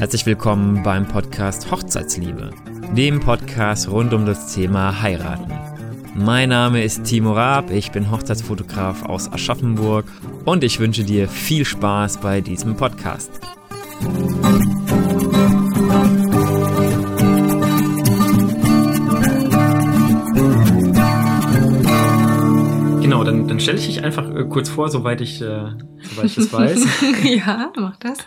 Herzlich willkommen beim Podcast Hochzeitsliebe, dem Podcast rund um das Thema Heiraten. Mein Name ist Timo Raab, ich bin Hochzeitsfotograf aus Aschaffenburg und ich wünsche dir viel Spaß bei diesem Podcast. Genau, dann, dann stelle ich dich einfach äh, kurz vor, soweit ich, äh, soweit ich das weiß. ja, mach das.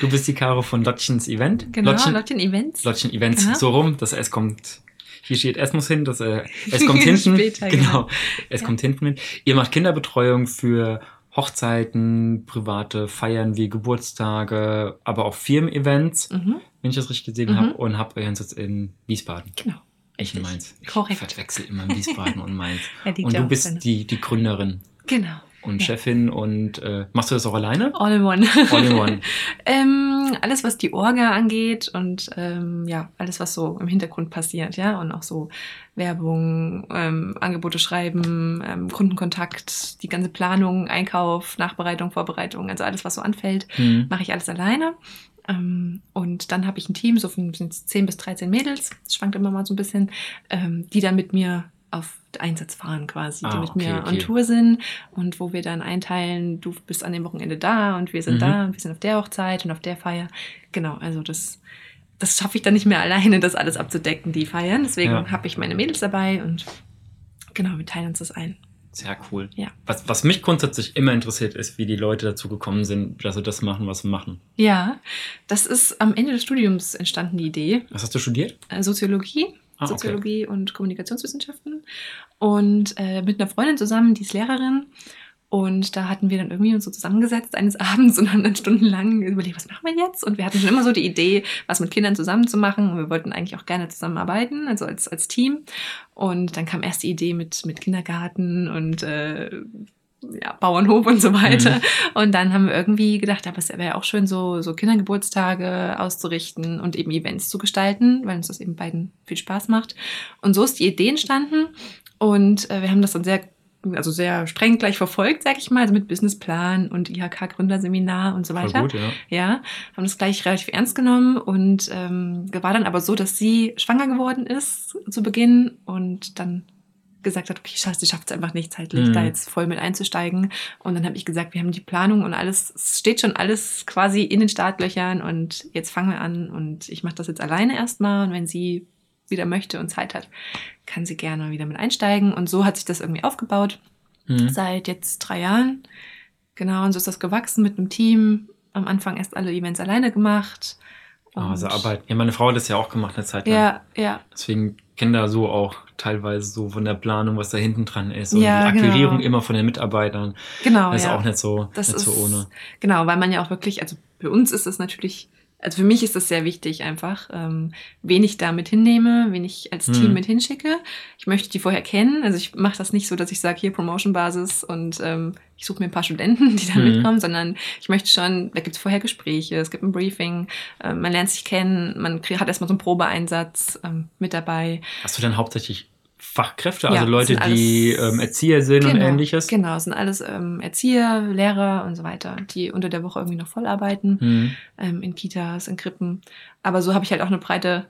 Du bist die Caro von Lottchens Event. Genau, Lottchen, Lottchen Events. Lottchen Events, Genau. so rum. Das S kommt, hier steht S muss hin, das äh, S kommt hinten. Später, genau, genau. S Ja. kommt hinten mit. Ihr macht Kinderbetreuung für Hochzeiten, private Feiern wie Geburtstage, aber auch Firmen-Events, Mhm. wenn ich das richtig gesehen Mhm. habe, und habt euren Sitz in Wiesbaden. Genau. Ich in. Mainz. Ich Korrekt. verwechsel immer Wiesbaden und Mainz. Liegt Und ja du bist die, die Gründerin Genau. Und Ja. Chefin und äh, machst du das auch alleine? All in one. All in one. ähm, alles, was die Orga angeht und ähm, ja, alles, was so im Hintergrund passiert, ja, und auch so Werbung, ähm, Angebote schreiben, ähm, Kundenkontakt, die ganze Planung, Einkauf, Nachbereitung, Vorbereitung, also alles, was so anfällt, Mhm. mache ich alles alleine. Ähm, und dann habe ich ein Team, so von sind 10 bis 13 Mädels, das schwankt immer mal so ein bisschen, ähm, die dann mit mir auf Einsatz fahren quasi, die Ah, mit okay, mir okay. on Tour sind und wo wir dann einteilen, du bist an dem Wochenende da und wir sind Mhm. da und wir sind auf der Hochzeit und auf der Feier. Genau, also das, das schaffe ich dann nicht mehr alleine, das alles abzudecken, die Feiern. Deswegen Ja. habe ich meine Mädels dabei und genau, wir teilen uns das ein. Sehr cool. Ja. Was, was mich grundsätzlich immer interessiert, ist, wie die Leute dazu gekommen sind, dass sie das machen, was sie machen. Ja, das ist am Ende des Studiums entstanden, die Idee. Was hast du studiert? äh, Soziologie, Ah, okay. Soziologie und Kommunikationswissenschaften. Und äh, mit einer Freundin zusammen, die ist Lehrerin. Und da hatten wir dann irgendwie uns so zusammengesetzt eines Abends und haben dann stundenlang überlegt, was machen wir jetzt? Und wir hatten schon immer so die Idee, was mit Kindern zusammen zu machen. Und wir wollten eigentlich auch gerne zusammenarbeiten, also als, als Team. Und dann kam erst die Idee mit, mit Kindergarten und äh, ja, Bauernhof und so weiter. Mhm. Und dann haben wir irgendwie gedacht, aber es wäre ja auch schön, so, so Kindergeburtstage auszurichten und eben Events zu gestalten, weil uns das eben beiden viel Spaß macht. Und so ist die Idee entstanden. Und äh, wir haben das dann sehr, also sehr streng gleich verfolgt, sag ich mal, also mit Businessplan und IHK-Gründerseminar und so Voll weiter. gut, ja. Ja, haben das gleich relativ ernst genommen und ähm, war dann aber so, dass sie schwanger geworden ist zu Beginn und dann gesagt hat, okay, scheiße, sie schafft es einfach nicht zeitlich, Mhm. da jetzt voll mit einzusteigen. Und dann habe ich gesagt, wir haben die Planung und alles, es steht schon alles quasi in den Startlöchern und jetzt fangen wir an und ich mache das jetzt alleine erstmal und wenn sie wieder möchte und Zeit hat, kann sie gerne wieder mit einsteigen. Und so hat sich das irgendwie aufgebaut Mhm. seit jetzt drei Jahren. Genau, und so ist das gewachsen mit einem Team. Am Anfang erst alle Events alleine gemacht. Ah, Also Und- Arbeit. Ja, meine Frau hat das ja auch gemacht eine Zeit lang. Ja, ja, Deswegen kenne da so auch teilweise so von der Planung, was da hinten dran ist. Und Ja, die Akquirierung genau. immer von den Mitarbeitern. genau. Das ist ja. auch nicht so, Das nicht so ist- ohne. Genau, weil man ja auch wirklich, also für uns ist das natürlich, also für mich ist das sehr wichtig einfach, ähm, wen ich da mit hinnehme, wen ich als. Team mit hinschicke. Ich möchte die vorher kennen. Also ich mache das nicht so, dass ich sage, hier Promotion-Basis und ähm, ich suche mir ein paar Studenten, die da Mhm. mitkommen, sondern ich möchte schon, da gibt es vorher Gespräche, es gibt ein Briefing, ähm, man lernt sich kennen, man krieg, hat erstmal so einen Probeeinsatz ähm, mit dabei. Hast du dann hauptsächlich Fachkräfte, Ja, also Leute, sind die ähm, Erzieher sind und Genau, ähnliches? Genau, es sind alles ähm, Erzieher, Lehrer und so weiter, die unter der Woche irgendwie noch voll arbeiten. Mhm. ähm, in Kitas, in Krippen. Aber so habe ich halt auch eine breite,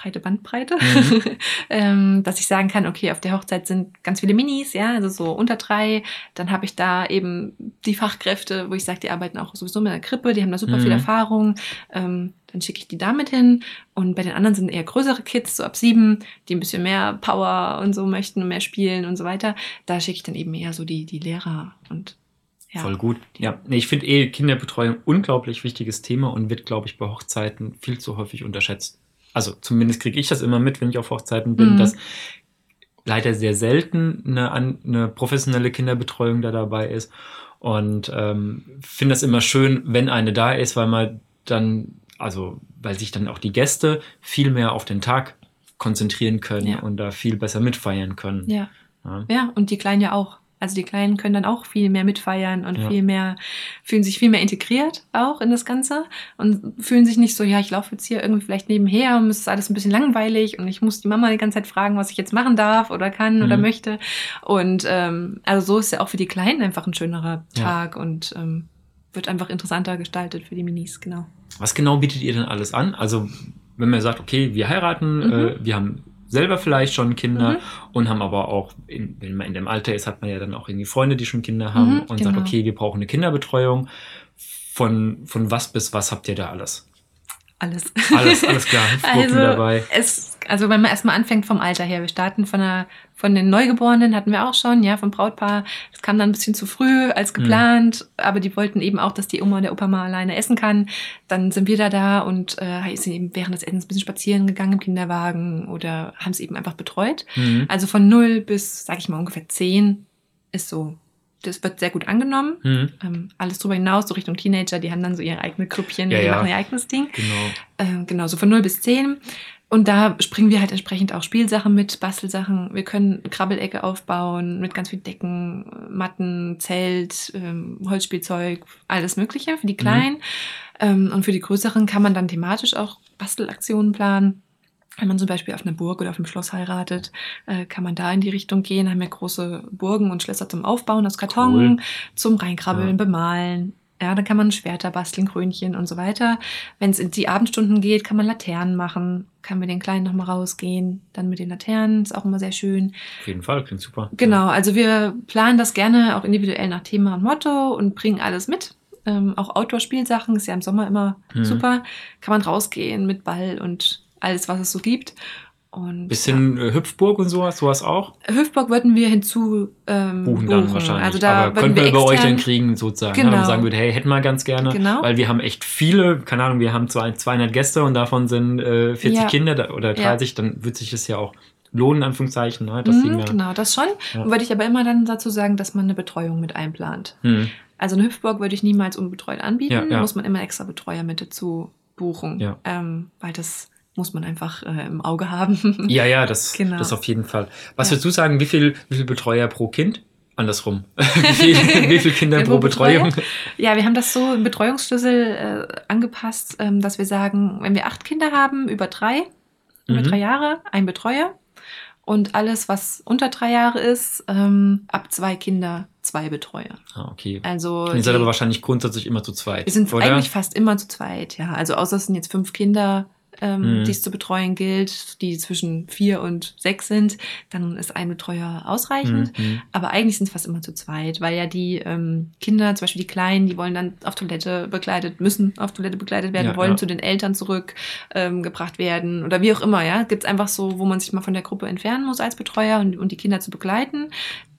breite Bandbreite, Mhm. ähm, dass ich sagen kann, okay, auf der Hochzeit sind ganz viele Minis, ja, also so unter drei. Dann habe ich da eben die Fachkräfte, wo ich sage, die arbeiten auch sowieso mit der Krippe, die haben da super Mhm. viel Erfahrung. Ähm, dann schicke ich die damit hin. Und bei den anderen sind eher größere Kids, so ab sieben, die ein bisschen mehr Power und so möchten und mehr spielen und so weiter. Da schicke ich dann eben eher so die, die Lehrer und ja. Voll gut. Ja, nee, ich finde eh Kinderbetreuung unglaublich wichtiges Thema und wird, glaube ich, bei Hochzeiten viel zu häufig unterschätzt. Also zumindest kriege ich das immer mit, wenn ich auf Hochzeiten bin, Mhm. dass leider sehr selten eine, eine professionelle Kinderbetreuung da dabei ist. Und ähm, finde das immer schön, wenn eine da ist, weil man dann, also weil sich dann auch die Gäste viel mehr auf den Tag konzentrieren können Ja. und da viel besser mitfeiern können. Ja. Ja. Ja, und die Kleinen ja auch. Also die Kleinen können dann auch viel mehr mitfeiern und Ja. viel mehr, fühlen sich viel mehr integriert auch in das Ganze und fühlen sich nicht so, ja, ich laufe jetzt hier irgendwie vielleicht nebenher und es ist alles ein bisschen langweilig und ich muss die Mama die ganze Zeit fragen, was ich jetzt machen darf oder kann oder Mhm. möchte. Und ähm, also so ist ja auch für die Kleinen einfach ein schönerer Ja. Tag und ähm, wird einfach interessanter gestaltet für die Minis, genau. was genau bietet ihr denn alles an? Also, wenn man sagt, okay, wir heiraten, Mhm. äh, wir haben selber vielleicht schon Kinder Mhm. und haben aber auch, in, wenn man in dem Alter ist, hat man ja dann auch irgendwie Freunde, die schon Kinder haben Mhm, und sagt, genau. okay, wir brauchen eine Kinderbetreuung. Von, von was bis was habt ihr da alles? Alles. Alles, alles klar. Also, dabei. es, also wenn man erstmal anfängt vom Alter her, wir starten von, der, von den Neugeborenen, hatten wir auch schon, ja, vom Brautpaar. Es kam dann ein bisschen zu früh als geplant, aber die wollten eben auch, dass die Oma und der Opa mal alleine essen kann. Dann sind wir da da und äh, sind eben während des Essens ein bisschen spazieren gegangen im Kinderwagen oder haben es eben einfach betreut. Mhm. Also von null bis, sag ich mal, ungefähr zehn ist so, das wird sehr gut angenommen. Mhm. Ähm, alles drüber hinaus, so Richtung Teenager, die haben dann so ihre eigene Grüppchen, Ja, die ja. machen ihr eigenes Ding. Genau. Ähm, genau, so von 0 bis 10. Und da springen wir halt entsprechend auch Spielsachen mit, Bastelsachen. Wir können Krabbelecke aufbauen mit ganz viel Decken, Matten, Zelt, ähm, Holzspielzeug, alles Mögliche für die Kleinen. Ähm, und für die Größeren kann man dann thematisch auch Bastelaktionen planen. Wenn man zum Beispiel auf einer Burg oder auf einem Schloss heiratet, äh, kann man da in die Richtung gehen. Haben wir große Burgen und Schlösser zum Aufbauen aus Karton, Cool. zum Reinkrabbeln, Ja. bemalen. Ja, dann kann man Schwerter basteln, Krönchen und so weiter. Wenn es in die Abendstunden geht, kann man Laternen machen. Kann mit den Kleinen nochmal rausgehen. Dann mit den Laternen, ist auch immer sehr schön. Auf jeden Fall, klingt super. Genau, also wir planen das gerne auch individuell nach Thema und Motto und bringen alles mit. Ähm, auch Outdoor-Spielsachen ist ja im Sommer immer Mhm. super. Kann man rausgehen mit Ball und alles, was es so gibt. Und Bisschen äh, Hüpfburg und sowas, sowas auch. ja, Hüftburg würden wir hinzu ähm, Buchen dann wahrscheinlich. Also da Aber könnten wir wir über euch dann kriegen, sozusagen. Genau. Ne? Wenn man sagen würde, hey, hätten wir ganz gerne. Genau. Weil wir haben echt viele, keine Ahnung, wir haben zwei, 200 Gäste und davon sind äh, 40 Ja. Kinder oder Ja. 30, dann wird sich das ja auch lohnen, in Anführungszeichen. Ne? Das Mhm, ja. genau, das schon. Ja. Würde ich aber immer dann dazu sagen, dass man eine Betreuung mit einplant. Hm. Also eine Hüpfburg würde ich niemals unbetreut anbieten. Ja, ja. Muss man immer extra Betreuer mit dazu buchen. Ja. Ähm, weil das muss man einfach äh, im Auge haben. Ja, ja, das, Genau. das auf jeden Fall. Was Ja. würdest du sagen, wie viel, wie viel Betreuer pro Kind? Andersrum. wie, viel, wie viel Kinder pro Betreuung? Ja, wir haben das so im Betreuungsschlüssel äh, angepasst, ähm, dass wir sagen, wenn wir acht Kinder haben, über drei, über Mhm. drei Jahre, ein Betreuer. Und alles, was unter drei Jahre ist, ähm, ab zwei Kinder, zwei Betreuer. Ah, okay. Also Ihr seid aber wahrscheinlich grundsätzlich immer zu zweit. wir sind oder? eigentlich fast immer zu zweit, ja. Also außer es sind jetzt fünf Kinder, ähm, Mhm. die es zu betreuen gilt, die zwischen vier und sechs sind, dann ist ein Betreuer ausreichend. Mhm. Aber eigentlich sind es fast immer zu zweit, weil ja die ähm, Kinder, zum Beispiel die Kleinen, die wollen dann auf Toilette begleitet, müssen auf Toilette begleitet werden, Ja, wollen ja. zu den Eltern zurück ähm, werden oder wie auch immer, ja. Gibt es einfach so, wo man sich mal von der Gruppe entfernen muss als Betreuer und, und die Kinder zu begleiten,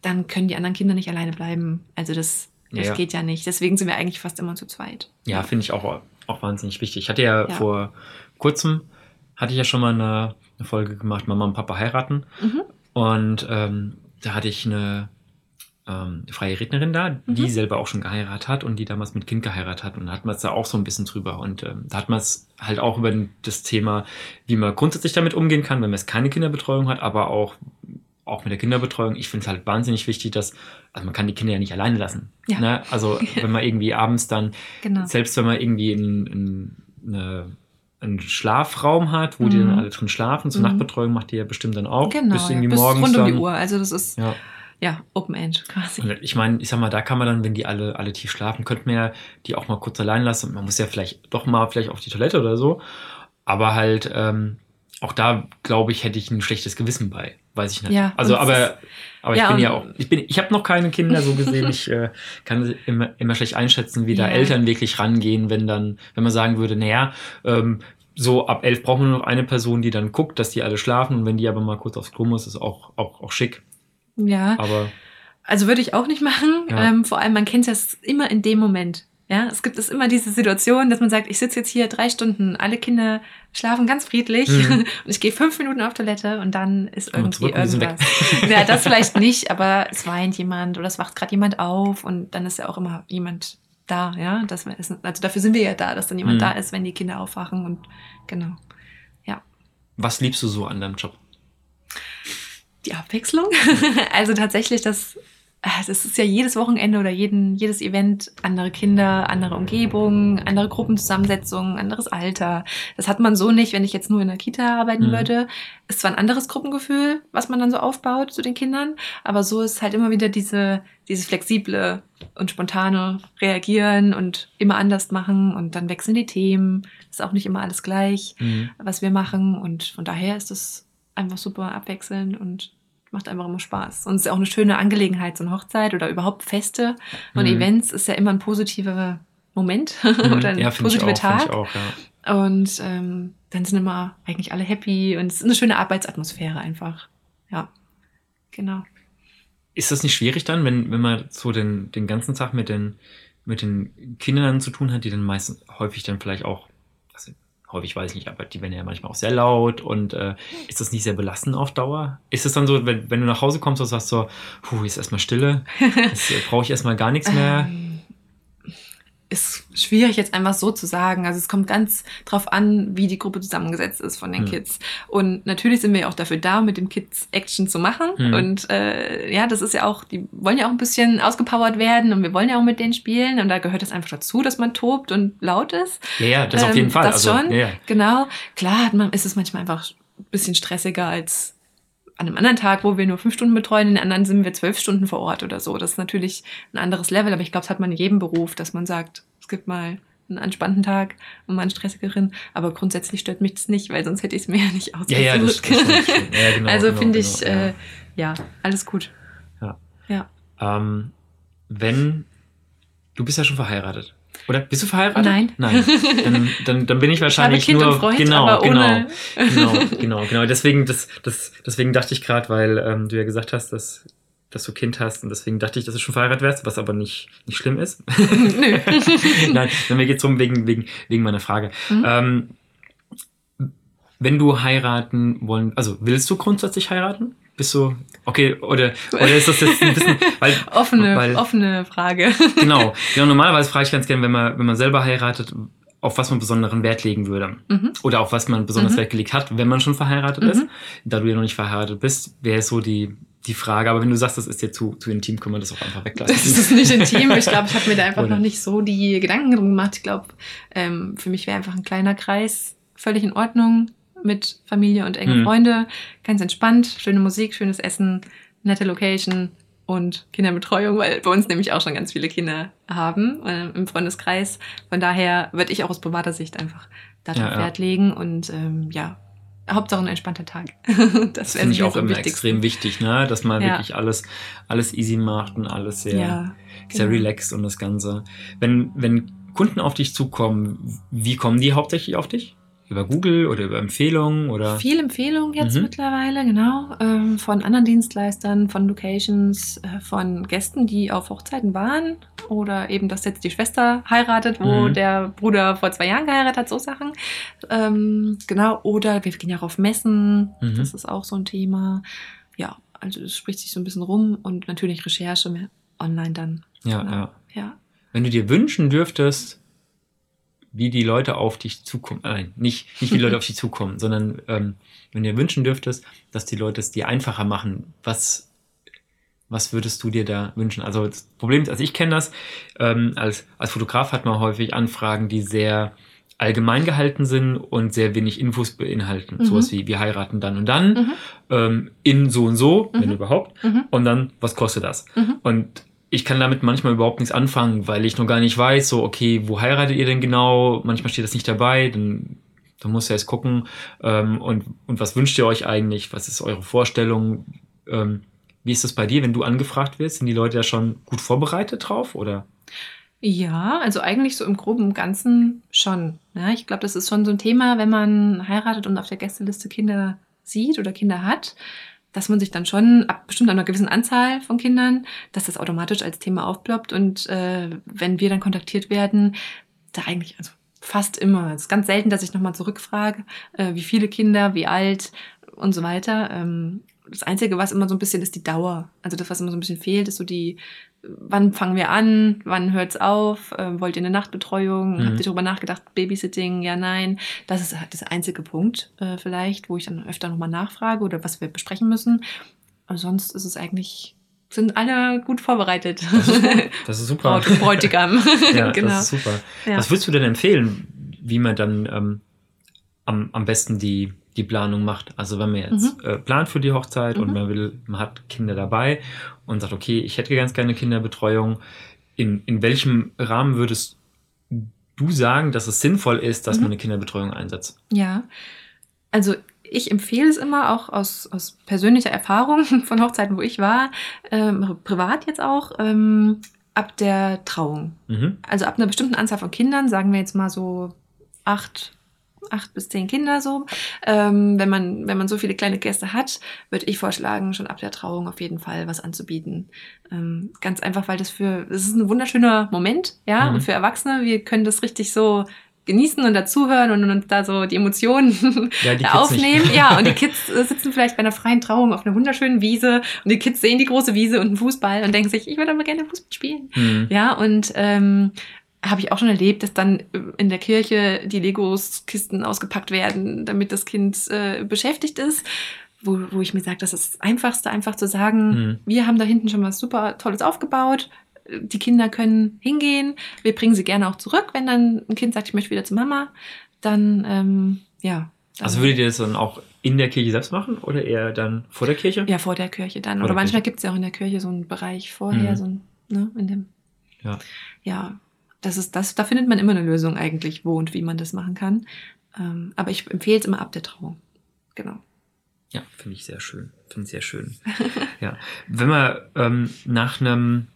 dann können die anderen Kinder nicht alleine bleiben. Also das, das ja. geht ja nicht. Deswegen sind wir eigentlich fast immer zu zweit. Ja, finde ich auch, auch wahnsinnig wichtig. Ich hatte ja, Ja. vor kurzem, hatte ich ja schon mal eine, eine Folge gemacht, Mama und Papa heiraten. Mhm. Und ähm, da hatte ich eine ähm, freie Rednerin da, die Mhm. selber auch schon geheiratet hat und die damals mit Kind geheiratet hat. Und da hat man es da auch so ein bisschen drüber. Und ähm, da hat man es halt auch über das Thema, wie man grundsätzlich damit umgehen kann, wenn man jetzt keine Kinderbetreuung hat, aber auch, auch mit der Kinderbetreuung. Ich finde es halt wahnsinnig wichtig, dass, also man kann die Kinder ja nicht alleine lassen. Ja. Ne? Also wenn man irgendwie abends dann Genau. selbst wenn man irgendwie in, in, eine, einen Schlafraum hat, wo die Mhm. dann alle drin schlafen, zur Mhm. Nachtbetreuung macht die ja bestimmt dann auch. Genau, bis irgendwie ja, bis morgens rund um die Uhr. Also das ist ja, Ja. Open End quasi. Und ich meine, ich sag mal, da kann man dann, wenn die alle, alle tief schlafen, könnte man ja die auch mal kurz allein lassen. Man muss ja vielleicht doch mal vielleicht auf die Toilette oder so. Aber halt, ähm, auch da, glaube ich, hätte ich ein schlechtes Gewissen bei. Weiß ich nicht. Ja, also, aber, aber ich ja, bin ja auch, ich bin, ich habe noch keine Kinder so gesehen. ich äh, kann immer, immer schlecht einschätzen, wie da Ja. Eltern wirklich rangehen, wenn dann, wenn man sagen würde, naja, ähm, so ab elf brauchen wir nur noch eine Person, die dann guckt, dass die alle schlafen und wenn die aber mal kurz aufs Klo muss, ist auch, auch, auch schick. Ja, Aber also würde ich auch nicht machen. Ja. Ähm, vor allem, man kennt das immer in dem Moment. Ja, es gibt es immer diese Situation, dass man sagt, ich sitze jetzt hier drei Stunden, alle Kinder schlafen ganz friedlich Mhm. und ich gehe fünf Minuten auf Toilette und dann ist irgendwie zurück irgendwas. Ja, das vielleicht nicht, aber es weint jemand oder es wacht gerade jemand auf und dann ist ja auch immer jemand da, ja. Das ist, also dafür sind wir ja da, dass dann jemand Mhm. da ist, wenn die Kinder aufwachen und genau. was liebst du so an deinem Job? Die Abwechslung. also tatsächlich das es ist ja jedes Wochenende oder jeden, jedes Event andere Kinder, andere Umgebung, andere Gruppenzusammensetzungen, anderes Alter. Das hat man so nicht, wenn ich jetzt nur in der Kita arbeiten Mhm. würde. Ist zwar ein anderes Gruppengefühl, was man dann so aufbaut zu den Kindern, aber so ist halt immer wieder diese, dieses flexible und spontane Reagieren und immer anders machen und dann wechseln die Themen. Ist auch nicht immer alles gleich, Mhm. was wir machen und von daher ist es einfach super abwechselnd und macht einfach immer Spaß. Und es ist ja auch eine schöne Angelegenheit, so eine Hochzeit oder überhaupt Feste und Mhm. Events ist ja immer ein positiver Moment Mhm. oder ein ja, positiver auch, Tag. ich auch, ja. Und ähm, dann sind immer eigentlich alle happy und es ist eine schöne Arbeitsatmosphäre einfach. Ja, genau. Ist das nicht schwierig dann, wenn, wenn man so den, den ganzen Tag mit den, mit den Kindern zu tun hat, die dann meistens häufig dann vielleicht auch, häufig weiß ich nicht, aber die werden ja manchmal auch sehr laut und äh, ist das nicht sehr belastend auf Dauer? Ist es dann so, wenn, wenn du nach Hause kommst und sagst so, puh, ist erstmal Stille, jetzt äh, brauche ich erstmal gar nichts mehr? Ist schwierig jetzt einfach so zu sagen. Also es kommt ganz drauf an, wie die Gruppe zusammengesetzt ist von den Hm. Kids. Und natürlich sind wir ja auch dafür da, mit den Kids Action zu machen. Hm. Und äh, ja, das ist ja auch, die wollen ja auch ein bisschen ausgepowert werden und wir wollen ja auch mit denen spielen. Und da gehört es einfach dazu, dass man tobt und laut ist. Ja, ja, das auf Ähm, jeden Fall. das also, schon. Ja. Genau. Klar man, ist es manchmal einfach ein bisschen stressiger als an einem anderen Tag, wo wir nur fünf Stunden betreuen, in den anderen sind wir zwölf Stunden vor Ort oder so. Das ist natürlich ein anderes Level, aber ich glaube, das hat man in jedem Beruf, dass man sagt, es gibt mal einen entspannten Tag und mal einen stressigeren. Aber grundsätzlich stört mich das nicht, weil sonst hätte ich es mir ja nicht ausgesucht. Ja, ja, das, das. Ja, genau, also genau, finde ich, genau, äh, ja, alles gut. Ja. Ja. Ähm, wenn du bist ja schon verheiratet. Oder bist du verheiratet? Nein. Nein. Dann, dann, dann bin ich wahrscheinlich Kind nur und Freund, genau, genau, genau, genau, genau. Deswegen, das, das, deswegen dachte ich gerade, weil ähm, du ja gesagt hast, dass, dass du Kind hast und deswegen dachte ich, dass du schon verheiratet wärst, was aber nicht, nicht schlimm ist. Nö. Nein, mir geht's drum wegen, wegen, wegen meiner Frage. Mhm. Ähm, wenn du heiraten wollen, also willst du grundsätzlich heiraten? Bist du, okay, oder, oder ist das jetzt ein bisschen, weil, offene, weil, offene Frage. genau, genau, normalerweise frage ich ganz gerne, wenn man, wenn man selber heiratet, auf was man besonderen Wert legen würde. Mhm. Oder auf was man besonders Mhm. Wert gelegt hat, wenn man schon verheiratet Mhm. ist. Da du ja noch nicht verheiratet bist, wäre so die, die Frage. Aber wenn du sagst, das ist dir zu, zu intim, können wir das auch einfach weglassen. Das ist nicht intim. Ich glaube, ich habe mir da einfach Oder? noch nicht so die Gedanken drum gemacht. Ich glaube, ähm, für mich wäre einfach ein kleiner Kreis völlig in Ordnung mit Familie und enge Mhm. Freunde. Ganz entspannt, schöne Musik, schönes Essen, nette Location und Kinderbetreuung, weil bei uns nämlich auch schon ganz viele Kinder haben äh, im Freundeskreis. Von daher würde ich auch aus privater Sicht einfach darauf Ja, ja. Wert legen und ähm, ja, Hauptsache ein entspannter Tag. Das finde ich auch so immer wichtigsten. extrem wichtig, ne? dass man Ja. wirklich alles, alles easy macht und alles sehr, Ja, sehr genau. relaxed und das Ganze. Wenn, wenn Kunden auf dich zukommen, wie kommen die hauptsächlich auf dich? Über Google oder über Empfehlungen oder? Viel Empfehlung jetzt Mhm. mittlerweile, genau. Ähm, von anderen Dienstleistern, von Locations, äh, von Gästen, die auf Hochzeiten waren. Oder eben, dass jetzt die Schwester heiratet, wo Mhm. der Bruder vor zwei Jahren geheiratet hat, so Sachen. Ähm, genau. Oder wir gehen ja auch auf Messen. Mhm. Das ist auch so ein Thema. Ja, also es spricht sich so ein bisschen rum und natürlich Recherche mehr online dann. Ja, Genau. ja. Ja. Wenn du dir wünschen dürftest, wie die Leute auf dich zukommen, äh, nein, nicht, nicht wie die Leute auf dich zukommen, sondern ähm, wenn du dir wünschen dürftest, dass die Leute es dir einfacher machen, was, was würdest du dir da wünschen? Also das Problem ist, also ich kenne das, ähm, als, als Fotograf hat man häufig Anfragen, die sehr allgemein gehalten sind und sehr wenig Infos beinhalten. Mhm. Sowas wie, wir heiraten dann und dann, Mhm. ähm, in so und so, wenn Mhm. überhaupt, Mhm. und dann, was kostet das? Mhm. Und ich kann damit manchmal überhaupt nichts anfangen, weil ich noch gar nicht weiß, so, okay, wo heiratet ihr denn genau? Manchmal steht das nicht dabei, dann, dann muss er jetzt gucken. Ähm, und, und was wünscht ihr euch eigentlich? Was ist eure Vorstellung? Ähm, wie ist das bei dir, wenn du angefragt wirst? Sind die Leute da schon gut vorbereitet drauf? Oder? Ja, also eigentlich so im Groben und Ganzen schon. Ja, ich glaube, das ist schon so ein Thema, wenn man heiratet und auf der Gästeliste Kinder sieht oder Kinder hat, dass man sich dann schon ab bestimmt einer gewissen Anzahl von Kindern, dass das automatisch als Thema aufploppt und äh, wenn wir dann kontaktiert werden, da eigentlich also fast immer. Es ist ganz selten, dass ich nochmal zurückfrage, äh, wie viele Kinder, wie alt und so weiter. Ähm, das Einzige, was immer so ein bisschen ist, die Dauer. Also das, was immer so ein bisschen fehlt, ist so die, wann fangen wir an, wann hört's auf, ähm, wollt ihr eine Nachtbetreuung, Mhm. habt ihr darüber nachgedacht, Babysitting, ja, nein. Das ist halt der einzige Punkt äh, vielleicht, wo ich dann öfter nochmal nachfrage oder was wir besprechen müssen. Aber sonst ist es eigentlich sind alle gut vorbereitet. Das ist, gut. das ist super. Braut und Bräutigam. ja, genau. das ist super. Ja. Was würdest du denn empfehlen, wie man dann ähm, am, am besten die, die Planung macht? Also wenn man jetzt äh, plant für die Hochzeit und Mhm. man will, man hat Kinder dabei und sagt, okay, ich hätte ganz gerne Kinderbetreuung. In, in welchem Rahmen würdest du sagen, dass es sinnvoll ist, dass Mhm. man eine Kinderbetreuung einsetzt? Ja, also ich empfehle es immer auch aus, aus persönlicher Erfahrung von Hochzeiten, wo ich war, ähm, privat jetzt auch, ähm, ab der Trauung. Mhm. Also ab einer bestimmten Anzahl von Kindern, sagen wir jetzt mal so acht, acht bis zehn Kinder so. Ähm, wenn, man, wenn man so viele kleine Gäste hat, würde ich vorschlagen, schon ab der Trauung auf jeden Fall was anzubieten. Ähm, ganz einfach, weil das für, das ist ein wunderschöner Moment, ja, Mhm. und für Erwachsene, wir können das richtig so genießen und dazuhören und, und da so die Emotionen Ja, die aufnehmen. nicht. Ja, und die Kids äh, sitzen vielleicht bei einer freien Trauung auf einer wunderschönen Wiese und die Kids sehen die große Wiese und einen Fußball und denken sich, ich würde aber gerne Fußball spielen. Mhm. Ja, und ähm, habe ich auch schon erlebt, dass dann in der Kirche die Legos-Kisten ausgepackt werden, damit das Kind äh, beschäftigt ist. Wo, wo ich mir sage, das ist das Einfachste, einfach zu sagen, Mhm. wir haben da hinten schon was super Tolles aufgebaut. Die Kinder können hingehen. Wir bringen sie gerne auch zurück, wenn dann ein Kind sagt, ich möchte wieder zu Mama. Dann, ähm, ja. Dann, Also würdet ihr das dann auch in der Kirche selbst machen oder eher dann vor der Kirche? ja, vor der Kirche dann. Vor Oder der manchmal gibt es ja auch in der Kirche so einen Bereich vorher, Mhm. so ein, ne, in dem. Ja. Ja, das ist das, da findet man immer eine Lösung eigentlich, wo und wie man das machen kann. Ähm, aber ich empfehle es immer ab der Trauung. Genau. Ja, finde ich sehr schön. Finde ich sehr schön. ja. Wenn man ähm, nach einem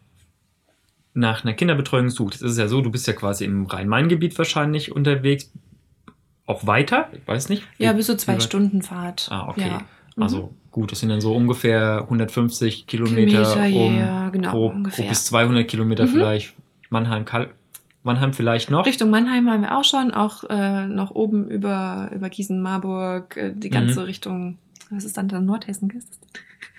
nach einer Kinderbetreuung sucht, das ist es ja so, du bist ja quasi im Rhein-Main-Gebiet wahrscheinlich unterwegs, auch weiter, ich weiß nicht. Ja, bis so zwei Stunden Fahrt. Ah, okay. Ja. Mhm. Also gut, das sind dann so ungefähr 150 Kilometer, Kilometer, um ja, genau, grob, ungefähr. grob bis 200 Kilometer Mhm. vielleicht. Mannheim, Kal Mannheim vielleicht noch. Richtung Mannheim haben wir auch schon, auch äh, noch oben über, über Gießen, Marburg, äh, die ganze Mhm. Richtung, was ist dann da Nordhessen?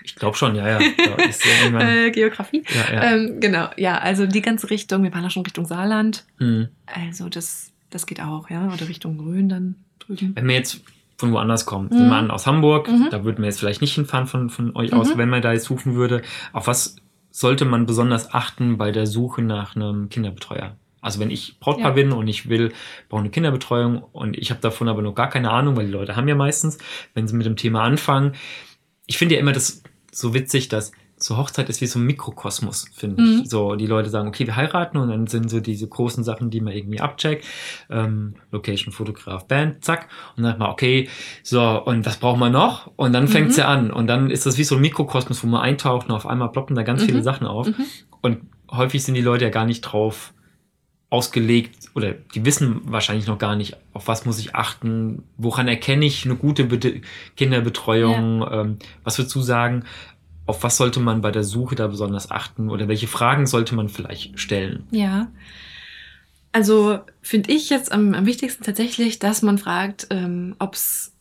Ich glaube schon, ja, ja. Da ist ja Äh, Geografie. ja, ja. Ähm, genau, ja, also die ganze Richtung, wir waren auch schon Richtung Saarland. Hm. Also das, das geht auch, ja. Oder Richtung Rhön dann drüben. Wenn man jetzt von woanders kommt, Mhm. nehmen wir an aus Hamburg, Mhm. da würden wir jetzt vielleicht nicht hinfahren von, von euch Mhm. aus, wenn man da jetzt suchen würde. Auf was sollte man besonders achten bei der Suche nach einem Kinderbetreuer? Also wenn ich Brautpaar Ja. bin und ich will, brauche eine Kinderbetreuung und ich habe davon aber noch gar keine Ahnung, weil die Leute haben ja meistens, wenn sie mit dem Thema anfangen. Ich finde ja immer das so witzig, dass so Hochzeit ist wie so ein Mikrokosmos, finde Mhm. ich. So, die Leute sagen, okay, wir heiraten und dann sind so diese großen Sachen, die man irgendwie abcheckt. Ähm, Location, Fotograf, Band, zack. Und dann sagt man, okay, so, und was braucht man noch? Und dann fängt es Mhm. ja an. Und dann ist das wie so ein Mikrokosmos, wo man eintaucht und auf einmal ploppen da ganz Mhm. viele Sachen auf. Mhm. Und häufig sind die Leute ja gar nicht drauf ausgelegt oder die wissen wahrscheinlich noch gar nicht, auf was muss ich achten, woran erkenne ich eine gute Bede Kinderbetreuung, ähm, was würdest du sagen, auf was sollte man bei der Suche da besonders achten oder welche Fragen sollte man vielleicht stellen? Ja. Also finde ich jetzt am, am wichtigsten tatsächlich, dass man fragt, ähm, ob es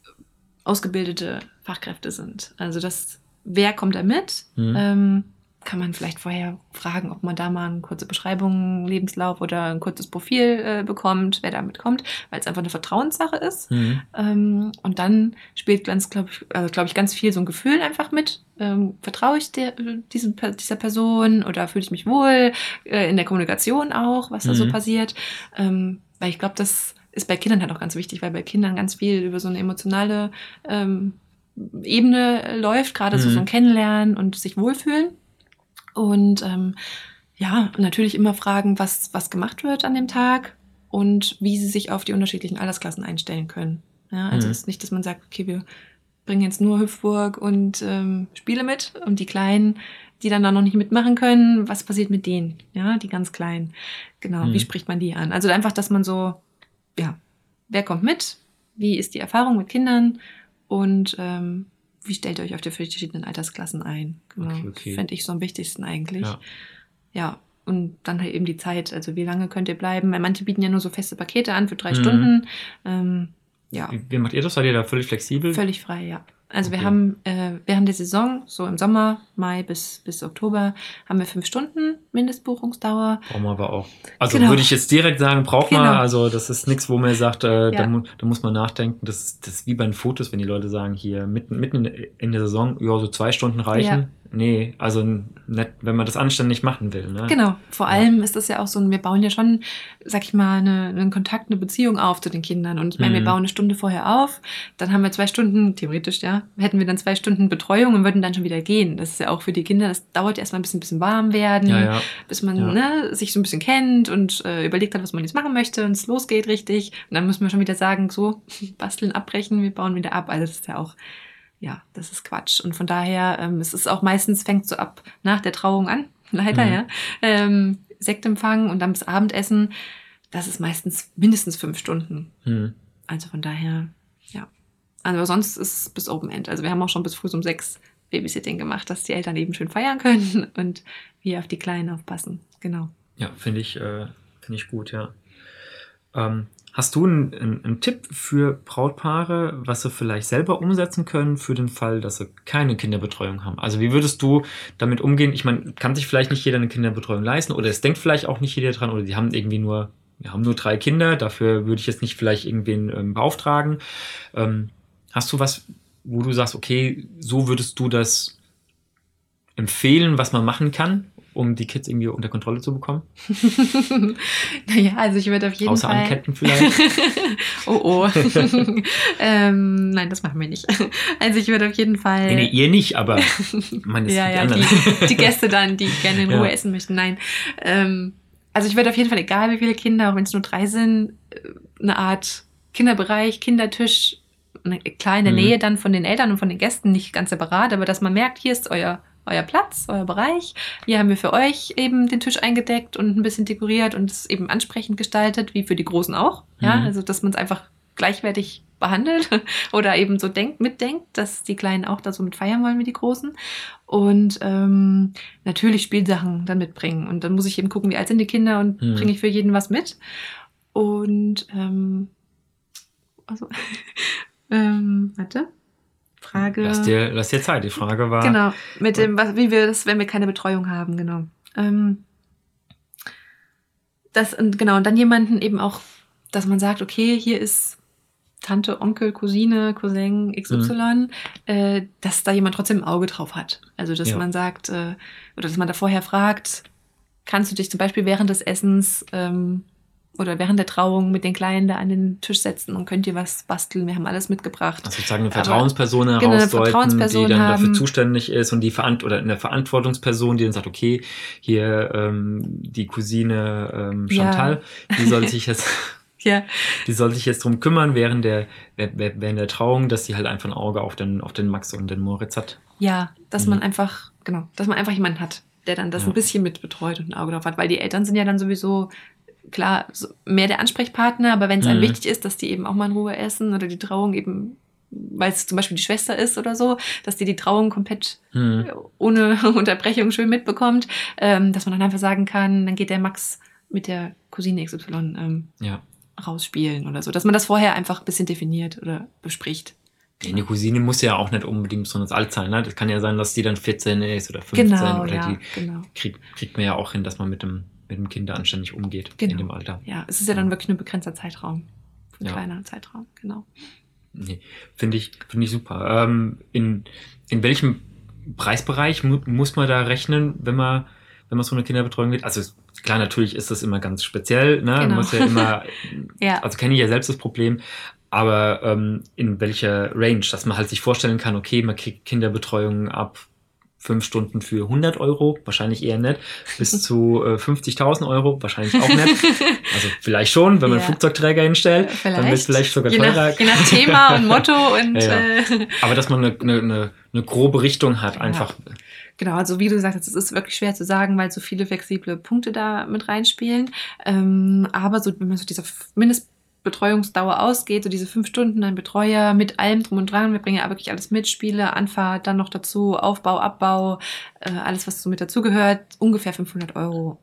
ausgebildete Fachkräfte sind. Also das, wer kommt da mit? Mhm. Ähm, kann man vielleicht vorher fragen, ob man da mal eine kurze Beschreibung, Lebenslauf oder ein kurzes Profil äh, bekommt, wer damit kommt, weil es einfach eine Vertrauenssache ist. Mhm. Ähm, und dann spielt ganz, glaube ich, äh, glaub ich, ganz viel so ein Gefühl einfach mit. Ähm, vertraue ich der, diesem, Per- dieser Person oder fühle ich mich wohl äh, in der Kommunikation auch, was da so Mhm. passiert? Ähm, weil ich glaube, das ist bei Kindern halt auch ganz wichtig, weil bei Kindern ganz viel über so eine emotionale ähm, Ebene läuft, gerade so, Mhm. so ein Kennenlernen und sich wohlfühlen. Und ähm, ja, natürlich immer fragen, was, was gemacht wird an dem Tag und wie sie sich auf die unterschiedlichen Altersklassen einstellen können. Ja, also Mhm. es ist nicht, dass man sagt, okay, wir bringen jetzt nur Hüpfburg und ähm, Spiele mit und die Kleinen, die dann da noch nicht mitmachen können, was passiert mit denen? Ja, die ganz Kleinen. Genau, Mhm. wie spricht man die an? Also einfach, dass man so, ja, wer kommt mit? Wie ist die Erfahrung mit Kindern? Und ähm, wie stellt ihr euch auf die verschiedenen Altersklassen ein? Genau. Okay, okay. Fände ich so am wichtigsten eigentlich. Ja. Ja, und dann halt eben die Zeit. Also wie lange könnt ihr bleiben? Weil manche bieten ja nur so feste Pakete an für drei Mhm. Stunden. Ähm, ja, Wie, wie macht ihr das? Seid ihr da völlig flexibel? völlig frei, ja. Also wir Okay. haben äh, während der Saison, so im Sommer, Mai bis, bis Oktober, haben wir fünf Stunden Mindestbuchungsdauer. Brauchen wir aber auch. Also Genau. würde ich jetzt direkt sagen, braucht man. Genau. Also das ist nichts, wo man sagt, äh, da, Ja. mu da muss man nachdenken. Das, ist- das ist wie bei den Fotos, wenn die Leute sagen, hier mitten, mitten in der Saison, ja, so zwei Stunden reichen. Nee, also nicht, wenn man das anständig machen will. Ne? Genau, vor allem ist das ja auch so, wir bauen ja schon, sag ich mal, eine, einen Kontakt, eine Beziehung auf zu den Kindern. Und ich meine, wir Mhm. bauen eine Stunde vorher auf, dann haben wir zwei Stunden, theoretisch ja, hätten wir dann zwei Stunden Betreuung und würden dann schon wieder gehen. Das ist ja auch für die Kinder, das dauert ja erstmal ein bisschen, bisschen warm werden, Ja, ja. bis man Ja. ne, sich so ein bisschen kennt und äh, überlegt hat, was man jetzt machen möchte und es losgeht richtig. Und dann müssen wir schon wieder sagen, so, basteln, abbrechen, wir bauen wieder ab. Also das ist ja auch, ja, das ist Quatsch. Und von daher, ähm, es ist auch meistens, fängt so ab nach der Trauung an, leider, Mhm. ja. Ähm, Sektempfang und dann bis Abendessen. Das ist meistens mindestens fünf Stunden. Hm. Also von daher, ja. Aber sonst ist es bis Open End. Also wir haben auch schon bis früh um sechs Babysitting gemacht, dass die Eltern eben schön feiern können und wir auf die Kleinen aufpassen. Genau. Ja, finde ich, äh, finde ich gut, ja. Ähm, hast du einen, einen, einen Tipp für Brautpaare, was sie vielleicht selber umsetzen können für den Fall, dass sie keine Kinderbetreuung haben? Also wie würdest du damit umgehen? Ich meine, kann sich vielleicht nicht jeder eine Kinderbetreuung leisten oder es denkt vielleicht auch nicht jeder dran oder die haben irgendwie nur, wir haben nur drei Kinder, dafür würde ich jetzt nicht vielleicht irgendwen ähm, beauftragen. Ähm, hast du was, wo du sagst, okay, so würdest du das empfehlen, was man machen kann, um die Kids irgendwie unter Kontrolle zu bekommen? naja, also ich würde auf jeden Außer Fall. anketten vielleicht. oh oh. ähm, nein, das machen wir nicht. Also ich würde auf jeden Fall. Nee, nee, ihr nicht, aber ist ja, die ja, die, die Gäste dann, die gerne in Ja. Ruhe essen möchten. Nein. Ähm, also ich würde auf jeden Fall, egal wie viele Kinder, auch wenn es nur drei sind, äh, eine Art Kinderbereich, Kindertisch, eine, klar in der Mhm. Nähe dann von den Eltern und von den Gästen, nicht ganz separat, aber dass man merkt, hier ist euer, euer Platz, euer Bereich. Hier haben wir für euch eben den Tisch eingedeckt und ein bisschen dekoriert und es eben ansprechend gestaltet, wie für die Großen auch. Ja, Mhm. also dass man es einfach gleichwertig behandelt oder eben so denkt, mitdenkt, dass die Kleinen auch da so mit feiern wollen wie die Großen. Und ähm, natürlich Spielsachen dann mitbringen. Und dann muss ich eben gucken, wie alt sind die Kinder und Mhm. bringe ich für jeden was mit. Und ähm, also, ähm, warte. Frage. Lass dir, lass dir Zeit. Die Frage war. Genau, mit dem, was, wie wir das, wenn wir keine Betreuung haben, genau. Ähm, das, und genau, und dann jemanden eben auch, dass man sagt, okay, hier ist Tante, Onkel, Cousine, Cousin XY, äh, dass da jemand trotzdem ein Auge drauf hat. Also, dass Ja. man sagt, äh, oder dass man da vorher fragt, kannst du dich zum Beispiel während des Essens ähm, oder während der Trauung mit den Kleinen da an den Tisch setzen und könnt ihr was basteln? Wir haben alles mitgebracht. Also sozusagen eine Aber- Vertrauensperson Genau, eine herausdeuten, Vertrauensperson die dann dafür haben. zuständig ist und die Verant oder eine Verantwortungsperson, die dann sagt, okay, hier ähm, die Cousine ähm, Ja. Chantal, die soll sich jetzt, Ja, die soll sich jetzt drum kümmern während der während während der Trauung, dass sie halt einfach ein Auge auf den auf den Max und den Moritz hat. Ja, dass Mhm. man einfach, genau, dass man einfach jemanden hat, der dann das Ja. ein bisschen mit betreut und ein Auge drauf hat, weil die Eltern sind ja dann sowieso, klar, mehr der Ansprechpartner, aber wenn es einem Mhm. wichtig ist, dass die eben auch mal in Ruhe essen oder die Trauung eben, weil es zum Beispiel die Schwester ist oder so, dass die die Trauung komplett Hm. ohne Unterbrechung schön mitbekommt, ähm, dass man dann einfach sagen kann, dann geht der Max mit der Cousine XY ähm, Ja. rausspielen oder so, dass man das vorher einfach ein bisschen definiert oder bespricht. Eine Cousine muss ja auch nicht unbedingt besonders alt sein. Ne? Das kann ja sein, dass die dann 14 ist oder 15 Genau, oder ja, die genau. kriegt, kriegt man ja auch hin, dass man mit dem, mit dem Kind anständig umgeht in Genau. dem Alter. Ja, es ist ja dann wirklich nur ein begrenzter Zeitraum. Ein Ja. kleiner Zeitraum, genau. Nee, finde ich, finde ich super. Ähm, in, in welchem Preisbereich mu muss man da rechnen, wenn man, wenn man so eine Kinderbetreuung geht? Also klar, natürlich ist das immer ganz speziell, ne? Man Genau. muss ja immer, Ja. also kenne ich ja selbst das Problem, aber ähm, in welcher Range, dass man halt sich vorstellen kann, okay, man kriegt Kinderbetreuung ab fünf Stunden für 100 Euro, wahrscheinlich eher nicht, bis zu äh, 50.000 Euro, wahrscheinlich auch nicht. Also vielleicht schon, wenn man Ja. Flugzeugträger hinstellt, dann wird es vielleicht sogar je, teurer. nach, je nach Thema und Motto und Ja, ja. Äh, Aber dass man eine, eine, eine, grobe Richtung hat, Ja. einfach. genau, also wie du gesagt hast, es ist wirklich schwer zu sagen, weil so viele flexible Punkte da mit reinspielen. Ähm, aber so, wenn man so dieser Mindestbetreuungsdauer ausgeht, so diese fünf Stunden, ein Betreuer mit allem drum und dran, wir bringen ja wirklich alles mit, Spiele, Anfahrt, dann noch dazu, Aufbau, Abbau, äh, alles, was so mit dazugehört, ungefähr 500 Euro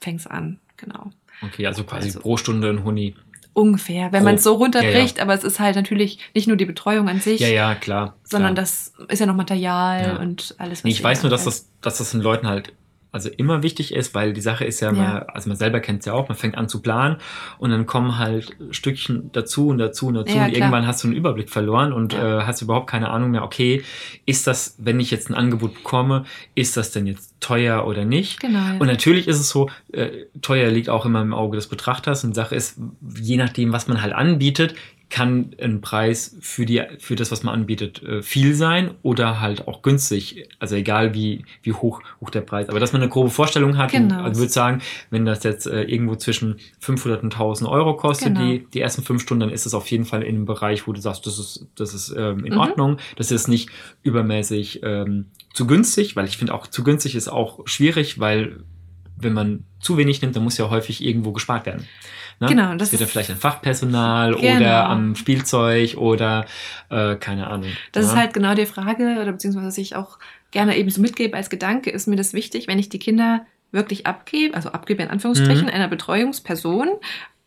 fängt's an, genau. Okay, also quasi Also- pro Stunde ein Huni. Ungefähr, wenn man es so runterbricht, Ja, aber es ist halt natürlich nicht nur die Betreuung an sich, Ja, ja, klar. sondern klar. das ist ja noch Material Ja. und alles. Nee, ich weiß nur, dass das, dass das den Leuten halt, also immer wichtig ist, weil die Sache ist ja, Ja. Man, also man selber kennt es ja auch, man fängt an zu planen und dann kommen halt Stückchen dazu und dazu und dazu Ja, und klar. irgendwann hast du einen Überblick verloren und Ja. äh, hast überhaupt keine Ahnung mehr, okay, ist das, wenn ich jetzt ein Angebot bekomme, ist das denn jetzt teuer oder nicht? Genau. Und natürlich ist es so, äh, teuer liegt auch immer im Auge des Betrachters. Und die Sache ist, je nachdem, was man halt anbietet, kann ein Preis für, die, für das, was man anbietet, äh, viel sein oder halt auch günstig. Also egal wie, wie hoch, hoch der Preis. Aber dass man eine grobe Vorstellung hat, Genau. also würde sagen, wenn das jetzt äh, irgendwo zwischen 500 und 1000 Euro kostet, Genau. die, die ersten fünf Stunden, dann ist es auf jeden Fall in einem Bereich, wo du sagst, das ist, das ist ähm, in Mhm. Ordnung. Das ist nicht übermäßig ähm, zu günstig, weil ich finde auch zu günstig ist auch schwierig, weil wenn man zu wenig nimmt, dann muss ja häufig irgendwo gespart werden. Ne? Genau, Das wird ist- vielleicht an Fachpersonal Genau. oder am Spielzeug oder äh, keine Ahnung. Das ja? ist halt genau die Frage, oder beziehungsweise was ich auch gerne eben so mitgebe als Gedanke, ist mir das wichtig, wenn ich die Kinder wirklich abgebe, also abgebe in Anführungsstrichen, Mhm. einer Betreuungsperson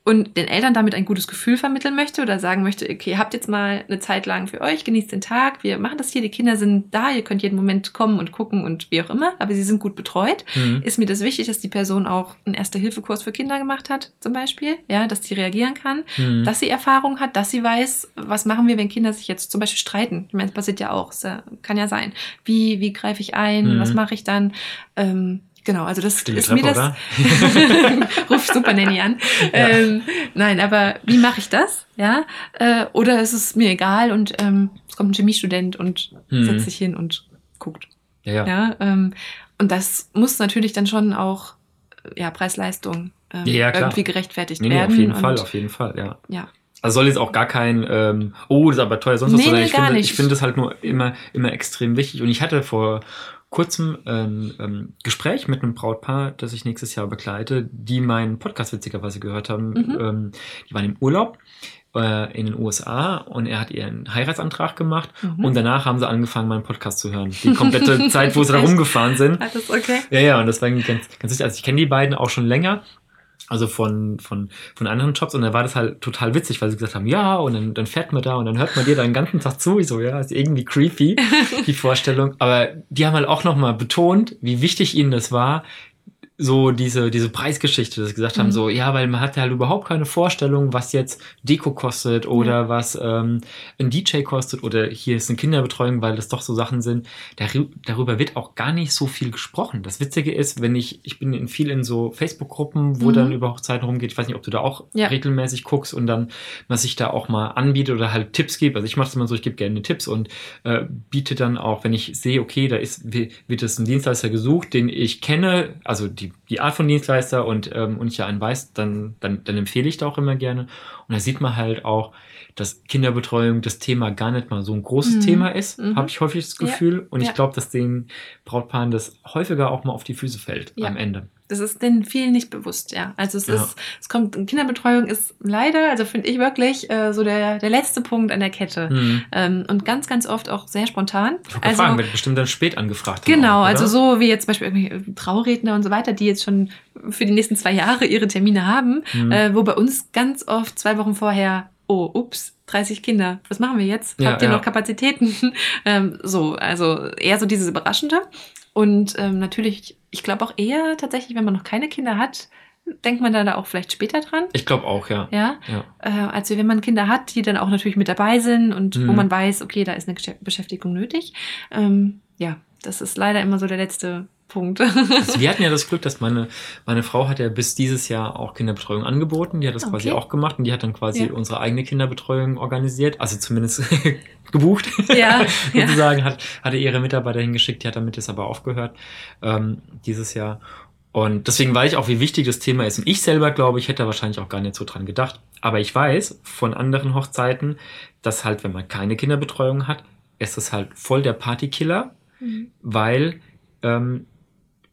und den Eltern damit ein gutes Gefühl vermitteln möchte oder sagen möchte, okay, habt jetzt mal eine Zeit lang für euch, genießt den Tag, wir machen das hier, die Kinder sind da, ihr könnt jeden Moment kommen und gucken und wie auch immer, aber sie sind gut betreut. Mhm. Ist mir das wichtig, dass die Person auch einen Erste-Hilfe-Kurs für Kinder gemacht hat, zum Beispiel, ja, dass sie reagieren kann Mhm. dass sie Erfahrung hat, dass sie weiß, was machen wir, wenn Kinder sich jetzt zum Beispiel streiten. Ich meine, das passiert ja auch, es, äh, kann ja sein. Wie, wie greife ich ein, Mhm. was mache ich dann? Ähm, genau, also das Stille ist Treppe, mir das. Ruf Super Nanny an. Ja. Ähm, nein, aber wie mache ich das? Ja, äh, oder ist es mir egal und ähm, es kommt ein Chemiestudent und Mhm. setzt sich hin und guckt. Ja, ja. Ja, ähm, und das muss natürlich dann schon auch ja, Preis-Leistung ähm, Ja, irgendwie gerechtfertigt Nee, nee, werden. auf jeden und, Fall, auf jeden Fall, ja. Ja. Also soll jetzt auch gar kein, ähm, oh, das ist aber teuer, sonst was, Nee, sondern nee, ich gar finde, nicht. ich finde das halt nur immer, immer extrem wichtig. Und ich hatte vor kurzem ein ähm, Gespräch mit einem Brautpaar, das ich nächstes Jahr begleite, die meinen Podcast witzigerweise gehört haben. Mhm. Ähm, die waren im Urlaub äh, in den USA und er hat ihren Heiratsantrag gemacht Mhm. und danach haben sie angefangen, meinen Podcast zu hören. Die komplette Zeit, wo sie da rumgefahren sind. Alles okay? Ja, ja, und das war ganz, ganz wichtig. Also ich kenne die beiden auch schon länger. Also von, von, von anderen Jobs und da war das halt total witzig, weil sie gesagt haben, ja, und dann, dann fährt man da und dann hört man dir da den ganzen Tag zu. Ich so, ja, ist irgendwie creepy, die Vorstellung. Aber die haben halt auch nochmal betont, wie wichtig ihnen das war, so diese, diese Preisgeschichte, dass sie gesagt haben, Mhm. so, ja, weil man hat halt überhaupt keine Vorstellung, was jetzt Deko kostet oder was ähm, ein DJ kostet oder hier ist eine Kinderbetreuung, weil das doch so Sachen sind. Darü darüber wird auch gar nicht so viel gesprochen. Das Witzige ist, wenn ich, ich bin in viel in so Facebook-Gruppen, wo Mhm. dann über Hochzeiten rumgeht, ich weiß nicht, ob du da auch Ja. regelmäßig guckst und dann, was ich da auch mal anbiete oder halt Tipps gebe. Also ich mache das immer so, ich gebe gerne Tipps und äh, biete dann auch, wenn ich sehe, okay, da ist, wi- wird es ein Dienstleister gesucht, den ich kenne, also die, die Art von Dienstleister und, ähm, und ich ja einen weiß, dann, dann, dann empfehle ich da auch immer gerne. Und da sieht man halt auch, dass Kinderbetreuung das Thema gar nicht mal so ein großes Mhm. Thema ist, Mhm. habe ich häufig das Ja. Gefühl. Und Ja. ich glaube, dass den Brautpaaren das häufiger auch mal auf die Füße fällt Ja. am Ende. Das ist den vielen nicht bewusst, ja. Also es Ja. ist, es kommt, Kinderbetreuung ist leider, also finde ich wirklich äh, so der, der letzte Punkt an der Kette. Hm. Ähm, und ganz, ganz oft auch sehr spontan. Ich Also, fragen, wird bestimmt dann spät angefragt. genau, auch, also so wie jetzt zum Beispiel irgendwelche Trauredner und so weiter, die jetzt schon für die nächsten zwei Jahre ihre Termine haben, Hm. äh, wo bei uns ganz oft zwei Wochen vorher, oh, ups, 30 Kinder, was machen wir jetzt? Ja, Habt ihr ja. noch Kapazitäten? ähm, so, also eher so dieses Überraschende. Und ähm, natürlich, ich glaube auch eher tatsächlich, wenn man noch keine Kinder hat, denkt man da auch vielleicht später dran. Ich glaube auch, ja. Ja, ja. äh, als wenn man Kinder hat, die dann auch natürlich mit dabei sind und wo Mhm. man weiß, okay, da ist eine Beschäftigung nötig. Ähm, ja, das ist leider immer so der letzte Punkt. Also wir hatten ja das Glück, dass meine, meine Frau hat ja bis dieses Jahr auch Kinderbetreuung angeboten. Die hat das quasi Okay. auch gemacht und die hat dann quasi Ja. unsere eigene Kinderbetreuung organisiert, also zumindest gebucht. Ja, ja. sozusagen hat, hatte ihre Mitarbeiter hingeschickt, die hat damit jetzt aber aufgehört ähm, dieses Jahr. Und deswegen weiß ich auch, wie wichtig das Thema ist. Und ich selber glaube, ich hätte da wahrscheinlich auch gar nicht so dran gedacht. Aber ich weiß von anderen Hochzeiten, dass halt, wenn man keine Kinderbetreuung hat, ist es halt voll der Partykiller, Mhm. weil ähm,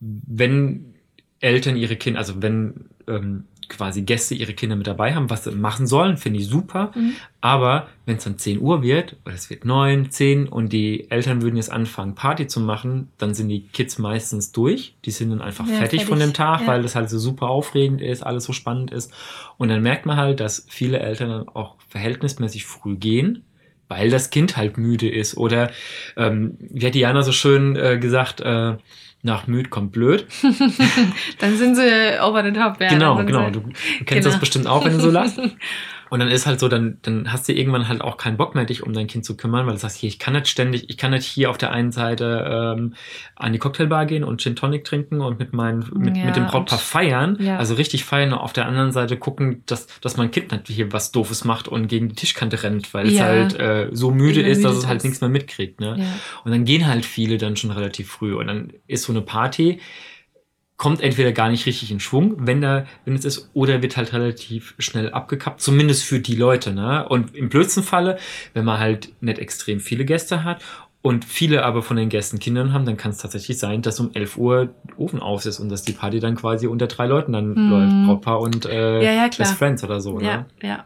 wenn Eltern ihre Kinder, also wenn ähm, quasi Gäste ihre Kinder mit dabei haben, was sie machen sollen, finde ich super. Mhm. Aber wenn es dann 10 Uhr wird, oder es wird 9, 10 und die Eltern würden jetzt anfangen, Party zu machen, dann sind die Kids meistens durch. Die sind dann einfach Ja, fertig, von dem fertig. Tag, Ja. weil das halt so super aufregend ist, alles so spannend ist. Und dann merkt man halt, dass viele Eltern dann auch verhältnismäßig früh gehen, weil das Kind halt müde ist. Oder ähm, wie hat Diana so schön äh, gesagt, äh, nach müd kommt blöd. dann sind sie over the top. Ja, genau, genau. sie- Du kennst das Genau. bestimmt auch, wenn du so lachst. Und dann ist halt so, dann, dann hast du irgendwann halt auch keinen Bock mehr, dich um dein Kind zu kümmern, weil du sagst, hier, ich kann nicht ständig, ich kann nicht hier auf der einen Seite ähm, an die Cocktailbar gehen und Gin Tonic trinken und mit, meinen, mit, Ja, mit dem Brautpaar feiern, Ja. also richtig feiern, und auf der anderen Seite gucken, dass, dass mein Kind nicht hier was Doofes macht und gegen die Tischkante rennt, weil es Ja. halt äh, so müde ist, dass es halt nichts mehr mitkriegt. Ne? Und dann gehen halt viele dann schon relativ früh. Und dann ist so eine Party, kommt entweder gar nicht richtig in Schwung, wenn da, wenn es ist, oder wird halt relativ schnell abgekappt, zumindest für die Leute, ne? Und im blödsten Falle, wenn man halt nicht extrem viele Gäste hat und viele aber von den Gästen Kindern haben, dann kann es tatsächlich sein, dass um 11 Uhr Ofen aus ist und dass die Party dann quasi unter drei Leuten dann Mhm. läuft, Brautpaar und äh, Ja, ja. Best Friends oder so, Ja, ne? ja.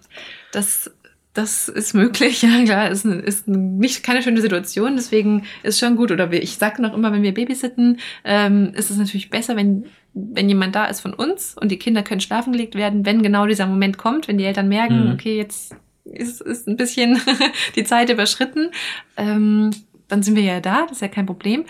Das, das ist möglich, ja klar. Ist, ein- ist nicht keine schöne Situation, deswegen ist schon gut. Oder ich sage noch immer, wenn wir babysitten, ähm, ist es natürlich besser, wenn, wenn jemand da ist von uns und die Kinder können schlafen gelegt werden, wenn genau dieser Moment kommt, wenn die Eltern merken, Mhm. okay, jetzt ist, ist ein bisschen die Zeit überschritten, ähm, dann sind wir ja da, das ist ja kein Problem.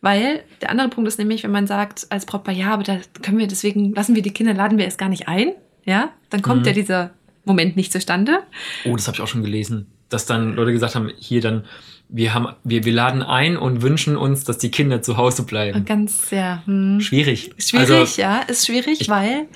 Weil der andere Punkt ist nämlich, wenn man sagt als Brautpaar, ja, aber da können wir deswegen, lassen wir die Kinder, laden wir erst gar nicht ein, ja, dann kommt Mhm. ja dieser Moment nicht zustande. Oh, das habe ich auch schon gelesen, dass dann Leute gesagt haben, hier dann, wir haben, wir, wir laden ein und wünschen uns, dass die Kinder zu Hause bleiben. Ganz sehr hm. Schwierig. schwierig, Also, ja, ist schwierig, ich- weil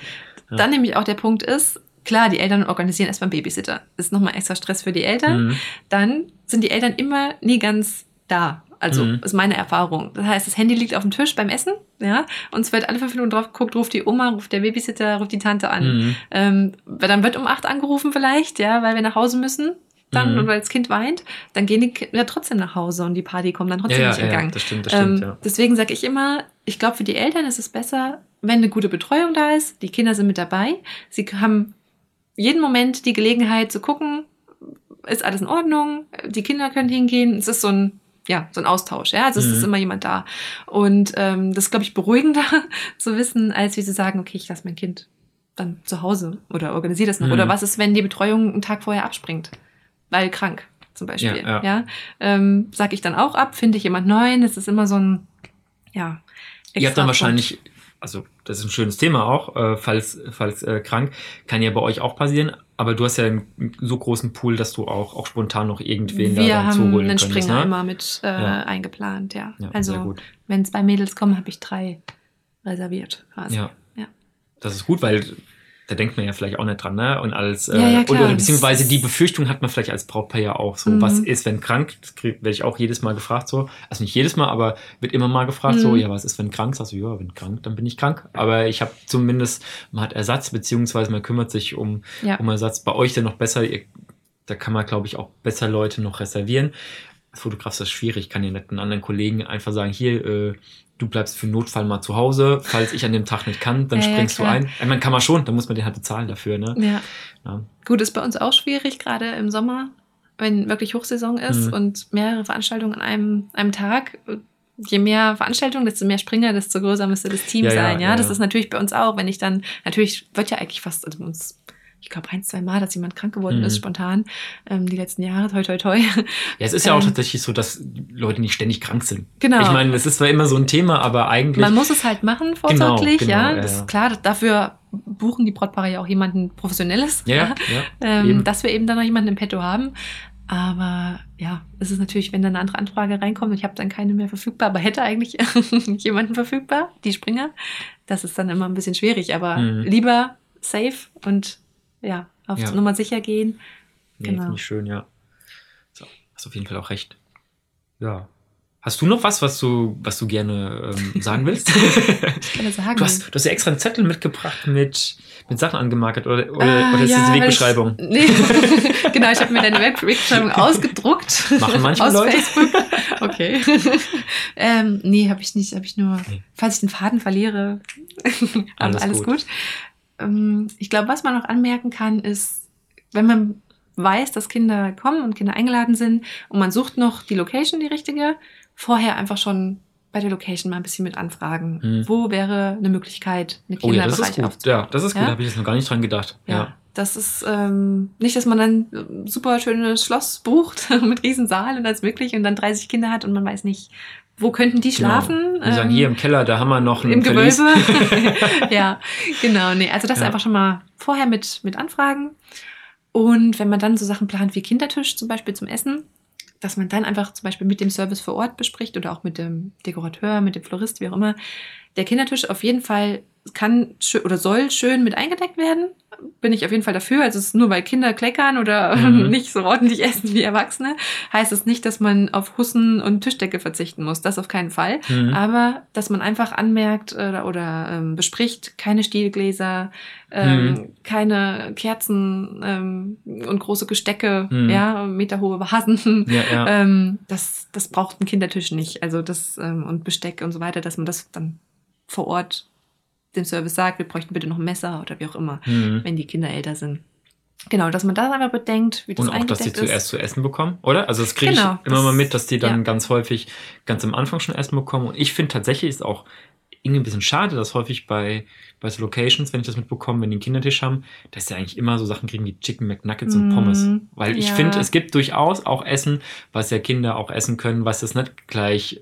Ja. dann nämlich auch der Punkt ist, klar, die Eltern organisieren erstmal einen Babysitter. Ist nochmal extra Stress für die Eltern. Mhm. Dann sind die Eltern immer nie ganz da. Also Mhm. ist meine Erfahrung. Das heißt, das Handy liegt auf dem Tisch beim Essen, ja, und es wird alle fünf Minuten drauf geguckt, ruft die Oma, ruft der Babysitter, ruft die Tante an. Mhm. Ähm, dann wird um acht angerufen vielleicht, ja, weil wir nach Hause müssen. Dann, Mhm. und weil das Kind weint, dann gehen die Kinder trotzdem nach Hause und die Party kommt dann Ja, trotzdem ja, nicht in ja, Gang. das stimmt, das stimmt, ähm, ja. Deswegen sage ich immer, ich glaube, für die Eltern ist es besser, wenn eine gute Betreuung da ist. Die Kinder sind mit dabei. Sie haben jeden Moment die Gelegenheit zu gucken, ist alles in Ordnung, die Kinder können hingehen. Es ist so ein, ja, so ein Austausch, ja. Also es ist Mhm. immer jemand da. Und ähm, das ist, glaube ich, beruhigender zu wissen, als wie sie sagen, okay, ich lasse mein Kind dann zu Hause oder organisiere das noch. Mhm. Oder was ist, wenn die Betreuung einen Tag vorher abspringt? Weil krank zum Beispiel. Ja, Ja, ja. Ähm, sag ich dann auch ab, finde ich jemand neuen. Es ist immer so ein, ja. Ihr habt dann wahrscheinlich, also das ist ein schönes Thema auch, äh, falls, falls äh, krank, kann ja bei euch auch passieren, aber du hast ja einen so großen Pool, dass du auch, auch spontan noch irgendwen Wir da dann haben zuholen einen könntest, Springer ne? immer mit äh, Ja. eingeplant, ja. Ja, also gut. wenn zwei Mädels kommen, habe ich drei reserviert quasi. Ja. Ja. Das ist gut, weil da denkt man ja vielleicht auch nicht dran, ne? Und als, äh, Ja, ja, oder beziehungsweise die Befürchtung hat man vielleicht als Brautpaar ja auch so. Mhm. Was ist, wenn krank? Das werde ich auch jedes Mal gefragt so. Also nicht jedes Mal, aber wird immer mal gefragt so, Mhm. ja, was ist, wenn krank? Sagst du, ja, wenn krank, dann bin ich krank. Aber ich habe zumindest, man hat Ersatz, beziehungsweise man kümmert sich um, Ja. um Ersatz. Bei euch dann noch besser, ihr, da kann man, glaube ich, auch besser Leute noch reservieren. Als Fotograf ist das schwierig. Ich kann ja nicht einen anderen Kollegen einfach sagen, hier, äh, du bleibst für Notfall mal zu Hause. Falls ich an dem Tag nicht kann, dann Ja, ja, springst du klar. ein. Meine, kann man schon, dann muss man den halt bezahlen dafür, ne? Ja. Ja. Gut, ist bei uns auch schwierig, gerade im Sommer, wenn wirklich Hochsaison ist Mhm. und mehrere Veranstaltungen an einem, einem Tag. Je mehr Veranstaltungen, desto mehr Springer, desto größer müsste das Team Ja, ja, sein. Ja, ja, das ja. ist natürlich bei uns auch, wenn ich dann, natürlich wird ja eigentlich fast, also bei uns, ich glaube, ein, zwei Mal, dass jemand krank geworden Mhm. ist, spontan, ähm, die letzten Jahre, toi, toi, toi. Ja, es ist ja auch Ähm. tatsächlich so, dass Leute nicht ständig krank sind. Genau. Ich meine, es ist zwar immer so ein Thema, aber eigentlich. Man muss es halt machen, vorsorglich, genau, ja. ja, Das ja. ist klar, dafür buchen die Brautpaare ja auch jemanden Professionelles. ja, ja, ja. ähm, eben. dass wir eben dann noch jemanden im Petto haben. Aber ja, es ist natürlich, wenn dann eine andere Anfrage reinkommt und ich habe dann keine mehr verfügbar, aber hätte eigentlich jemanden verfügbar, die Springer, das ist dann immer ein bisschen schwierig. Aber Mhm. lieber safe und ja, auf Ja. Nummer sicher gehen. Nee, genau. finde ich schön, ja. So, hast auf jeden Fall auch recht. Ja. Hast du noch was, was du, was du gerne ähm, sagen willst? Ich kann das sagen. du, hast, du hast ja extra einen Zettel mitgebracht mit, mit Sachen angemarkert oder, oder, Ah, oder ist das ja, die weil Wegbeschreibung? Ich, nee, genau, ich habe mir deine Wegbeschreibung ausgedruckt. Machen manche aus Leute. Facebook. Okay. ähm, nee, habe ich nicht. Habe ich nur, Nee. falls ich den Faden verliere, Alles alles, gut. gut. Ähm, ich glaube, was man noch anmerken kann, ist, wenn man weiß, dass Kinder kommen und Kinder eingeladen sind und man sucht noch die Location, die richtige, vorher einfach schon bei der Location mal ein bisschen mit anfragen. Mhm. Wo wäre eine Möglichkeit, einen Oh ja, das Kinderbereich? Ja, das ist gut. Ja? Da habe ich jetzt noch gar nicht dran gedacht. Ja. Ja. Das ist ähm, nicht, dass man dann ein super schönes Schloss bucht mit Riesensaal und alles möglich und dann 30 Kinder hat und man weiß nicht, wo könnten die schlafen? Genau. Die sagen, hier im Keller, da haben wir noch ein im Verlies. Gewölbe. ja, genau. Nee, also das Ja. einfach schon mal vorher mit, mit anfragen. Und wenn man dann so Sachen plant wie Kindertisch zum Beispiel zum Essen, dass man dann einfach zum Beispiel mit dem Service vor Ort bespricht oder auch mit dem Dekorateur, mit dem Florist, wie auch immer. Der Kindertisch auf jeden Fall kann oder soll schön mit eingedeckt werden. Bin ich auf jeden Fall dafür. Also es ist nur weil Kinder kleckern oder Mhm. nicht so ordentlich essen wie Erwachsene, heißt es nicht, dass man auf Hussen und Tischdecke verzichten muss. Das auf keinen Fall. Mhm. Aber dass man einfach anmerkt oder, oder ähm, bespricht, keine Stielgläser, ähm, Mhm. keine Kerzen ähm, und große Gestecke, Mhm. ja, meterhohe Vasen. Ja, ja. Ähm, das, das braucht ein Kindertisch nicht. Also das ähm, und Besteck und so weiter, dass man das dann vor Ort dem Service sagt, wir bräuchten bitte noch ein Messer oder wie auch immer, Mhm. wenn die Kinder älter sind. Genau, dass man das einfach bedenkt, wie das Und auch, dass die ist. zuerst zu essen bekommen, oder? Also das kriege Genau, ich immer das- mal mit, dass die dann ja. ganz häufig ganz am Anfang schon Essen bekommen. Und ich finde tatsächlich ist auch irgendwie ein bisschen schade, dass häufig bei, bei so Locations, wenn ich das mitbekomme, wenn die einen Kindertisch haben, dass die eigentlich immer so Sachen kriegen wie Chicken McNuggets und Mm, Pommes. Weil ich ja. finde, es gibt durchaus auch Essen, was ja Kinder auch essen können, was das nicht gleich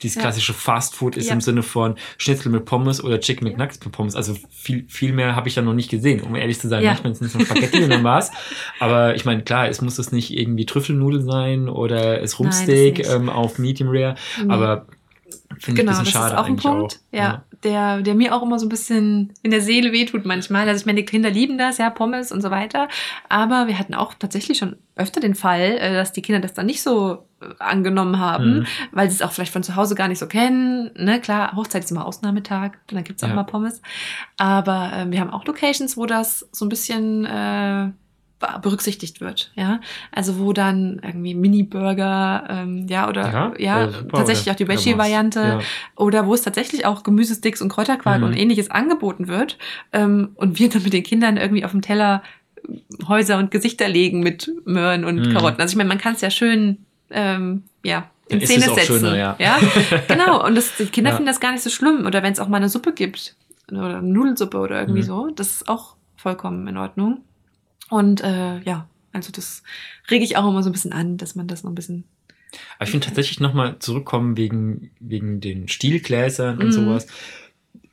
dieses Ja. klassische Fast Food ist Ja. im Sinne von Schnitzel mit Pommes oder Chicken. McNuggets mit Pommes. Also viel, viel mehr habe ich da noch nicht gesehen, um ehrlich zu sein. Ja. Manchmal sind es nur Spaghetti und dann war's. Aber ich meine, klar, es muss es nicht irgendwie Trüffelnudel sein oder es Rumpsteak ähm, auf Medium Rare. Nee. Aber finde Genau, das ist auch ein Punkt, auch. ja, Der, der mir auch immer so ein bisschen in der Seele wehtut manchmal. Also ich meine, die Kinder lieben das, ja, Pommes und so weiter. Aber wir hatten auch tatsächlich schon öfter den Fall, äh, dass die Kinder das dann nicht so äh, angenommen haben, Mhm. weil sie es auch vielleicht von zu Hause gar nicht so kennen. Ne, klar, Hochzeit ist immer Ausnahmetag, dann gibt's auch Ja. mal Pommes. Aber ähm, wir haben auch Locations, wo das so ein bisschen äh, berücksichtigt wird, ja. Also wo dann irgendwie Mini-Burger, ähm, ja, oder ja, äh, super, tatsächlich oder- auch die. Veggie-Variante Ja. oder wo es tatsächlich auch Gemüsesticks und Kräuterquark Mhm. und ähnliches angeboten wird ähm, und wir dann mit den Kindern irgendwie auf dem Teller äh, Häuser und Gesichter legen mit Möhren und Mhm. Karotten. Also ich meine, man kann es ja schön ähm, ja, in Szene setzen. schöner, ja. genau. Und das, die Kinder Ja. finden das gar nicht so schlimm. Oder wenn es auch mal eine Suppe gibt oder eine Nudelsuppe oder irgendwie Mhm. so, das ist auch vollkommen in Ordnung. Und äh, ja, also das rege ich auch immer so ein bisschen an, dass man das noch ein bisschen Aber ich finde tatsächlich nochmal zurückkommen wegen, wegen den Stielgläsern und Mhm. sowas.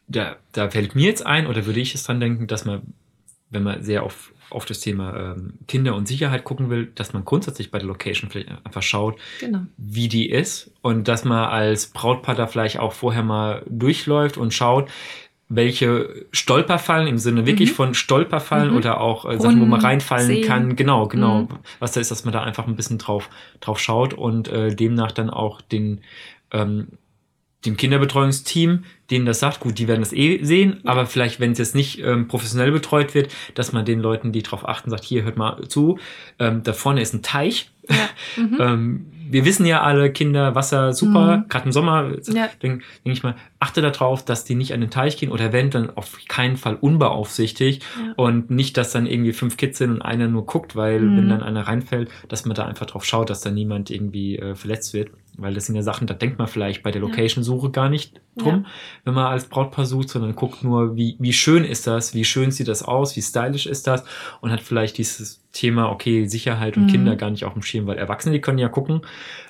Da, da fällt mir jetzt ein, oder würde ich es dran denken, dass man, wenn man sehr auf, auf das Thema ähm, Kinder und Sicherheit gucken will, dass man grundsätzlich bei der Location vielleicht einfach schaut, genau. wie die ist und dass man als Brautpaar da vielleicht auch vorher mal durchläuft und schaut, welche Stolperfallen im Sinne wirklich Mhm. von Stolperfallen Mhm. oder auch äh, Sachen, wo man reinfallen Seen. kann. Genau, genau. Mhm. Was da ist, dass man da einfach ein bisschen drauf, drauf schaut und äh, demnach dann auch den, ähm, dem Kinderbetreuungsteam, denen das sagt, gut, die werden das eh sehen, Ja. aber vielleicht, wenn es jetzt nicht ähm, professionell betreut wird, dass man den Leuten, die drauf achten, sagt, hier, hört mal zu, ähm, da vorne ist ein Teich. Ja. Mhm. Ähm, wir wissen ja alle, Kinder, Wasser, super, Mhm. gerade im Sommer, Ja. denke denk ich mal, achte darauf, dass die nicht an den Teich gehen oder wenn, dann auf keinen Fall unbeaufsichtigt Ja. und nicht, dass dann irgendwie fünf Kids sind und einer nur guckt, weil Mhm. wenn dann einer reinfällt, dass man da einfach drauf schaut, dass da niemand irgendwie äh, verletzt wird, weil das sind ja Sachen, da denkt man vielleicht bei der Ja. Location-Suche gar nicht drum, wenn man als Brautpaar sucht, sondern guckt nur, wie, wie schön ist das, wie schön sieht das aus, wie stylisch ist das und hat vielleicht dieses Thema, okay, Sicherheit und Mhm. Kinder gar nicht auf dem Schirm, weil Erwachsene, die können ja gucken.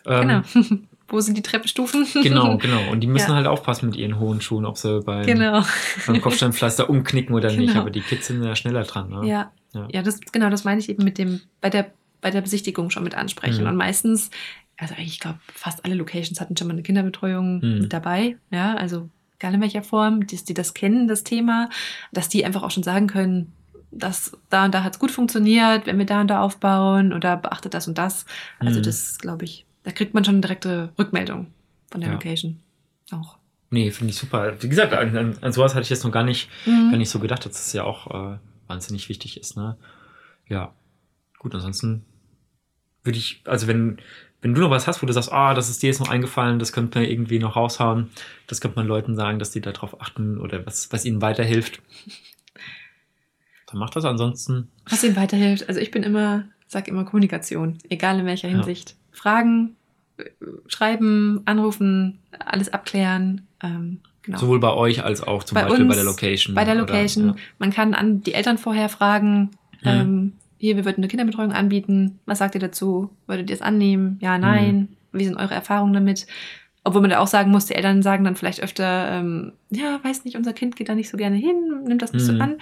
Ähm, Genau. Wo sind die Treppenstufen? Genau, genau. Und die müssen Ja. halt aufpassen mit ihren hohen Schuhen, ob sie beim, Genau. beim Kopfsteinpflaster umknicken oder nicht. Genau. Aber die Kids sind ja schneller dran. Ne? Ja. Ja. Ja, das, genau, das meine ich eben mit dem, bei der, bei der Besichtigung schon mit ansprechen. Mhm. Und meistens, also ich glaube, fast alle Locations hatten schon mal eine Kinderbetreuung Mhm. mit dabei. Ja, also egal in welcher Form, dass die das kennen, das Thema, dass die einfach auch schon sagen können, dass da und da hat es gut funktioniert, wenn wir da und da aufbauen oder beachtet das und das. Also Mhm. das, glaube ich, da kriegt man schon direkte Rückmeldung von der Ja. Location. Auch. Nee, finde ich super. Wie gesagt, an, an, an sowas hatte ich jetzt noch gar nicht, Mhm. gar nicht so gedacht, dass das ja auch äh, wahnsinnig wichtig ist. Ne? Ja, gut, ansonsten würde ich, also wenn, wenn du noch was hast, wo du sagst, ah, das ist dir jetzt noch eingefallen, das könnte man irgendwie noch raushauen, das könnte man Leuten sagen, dass die darauf achten oder was, was ihnen weiterhilft. Dann macht das ansonsten. Was ihnen weiterhilft. Also ich bin immer, sag immer Kommunikation, egal in welcher Ja. Hinsicht. Fragen, äh, schreiben, anrufen, alles abklären. Ähm, genau. Sowohl bei euch als auch zum Bei Beispiel bei uns, der Location. Bei der oder- Location. ja. Man kann an die Eltern vorher fragen. Mhm. Ähm, hier, wir würden eine Kinderbetreuung anbieten. Was sagt ihr dazu? Würdet ihr es annehmen? Ja, nein. Mhm. Wie sind eure Erfahrungen damit? Obwohl man da auch sagen muss, die Eltern sagen dann vielleicht öfter, ähm, ja, weiß nicht, unser Kind geht da nicht so gerne hin, nimmt das nicht Mhm. so an.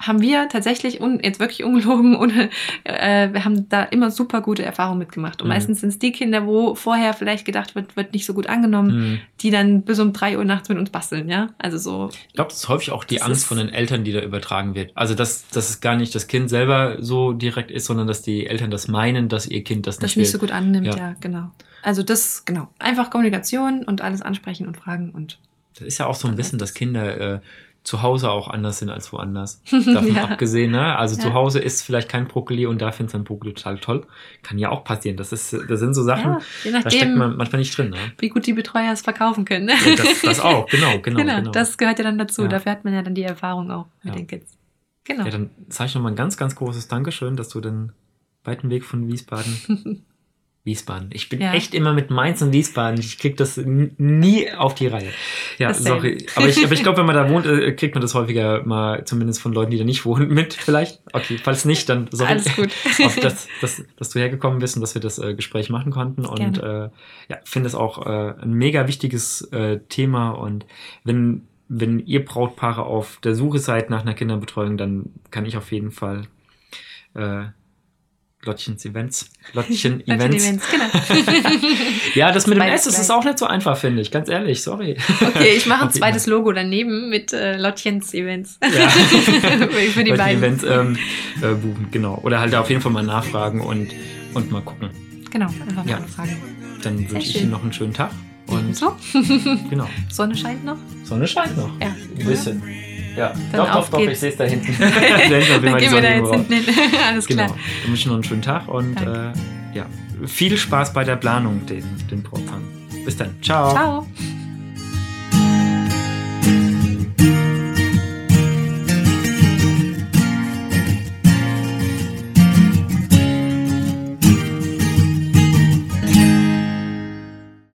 Haben wir tatsächlich, un, jetzt wirklich ungelogen, ohne, äh, wir haben da immer super gute Erfahrungen mitgemacht. Und Mhm. meistens sind es die Kinder, wo vorher vielleicht gedacht wird, wird nicht so gut angenommen, Hm. die dann bis um drei Uhr nachts mit uns basteln, ja? Also so, Ich glaube, das ist häufig auch die Das Angst von den Eltern, die da übertragen wird. Also, dass, dass es gar nicht das Kind selber so direkt ist, sondern dass die Eltern das meinen, dass ihr Kind das das nicht nicht will. so gut annimmt, Ja. ja. genau. Also das, genau. Einfach Kommunikation und alles ansprechen und fragen und Das ist ja auch so ein bisschen, dass. Kinder äh, zu Hause auch anders sind als woanders. Davon Ja. abgesehen, ne? Also Ja. zu Hause ist vielleicht kein Brokkoli und da findet man Brokkoli total toll. Kann ja auch passieren. Das, ist, das sind so Sachen, ja, je da steckt nachdem, man manchmal nicht drin. Ne? wie gut die Betreuer es verkaufen können. Ne? Das, das auch, genau, genau. genau, genau. das gehört ja dann dazu. Dafür hat man ja dann die Erfahrung auch mit den Kids. Genau. Ja, dann sage ich nochmal ein ganz, ganz großes Dankeschön, dass du den weiten Weg von Wiesbaden. Wiesbaden. Ich bin Ja. echt immer mit Mainz und Wiesbaden. Ich krieg das nie auf die Reihe. Ja, Das same. sorry. Aber ich, aber ich glaube, wenn man da wohnt, äh, kriegt man das häufiger mal, zumindest von Leuten, die da nicht wohnen, mit vielleicht. Okay, falls nicht, dann sorry. Alles gut. auf das, das, dass du hergekommen bist und dass wir das äh, Gespräch machen konnten. Und äh, ja, finde es auch äh, ein mega wichtiges äh, Thema. Und wenn, wenn ihr Brautpaare auf der Suche seid nach einer Kinderbetreuung, dann kann ich auf jeden Fall äh, Lottchens Events. Lottchen Events. Events, genau. Ja, das mit dem S das ist auch nicht so einfach, finde ich. Ganz ehrlich, sorry. Okay, ich mache ein zweites Logo daneben mit äh, Lottchens Events. Ja. Für die Lottchen beiden. Events ähm, äh, buchen, genau. Oder halt auf jeden Fall mal nachfragen und, und mal gucken. Genau, einfach mal Ja. anfragen. Dann wünsche ich schön. Ihnen noch einen schönen Tag. Und so, genau. Sonne scheint noch. Sonne scheint noch. Ja. Ein bisschen. Ja, dann doch, doch, doch, ich sehe es da hinten. dann gehen wir da jetzt hinten hin. Alles genau. klar. Wir wünschen noch einen schönen Tag und äh, ja, viel Spaß bei der Planung, den, den Propfang. Bis dann. Ciao. Ciao.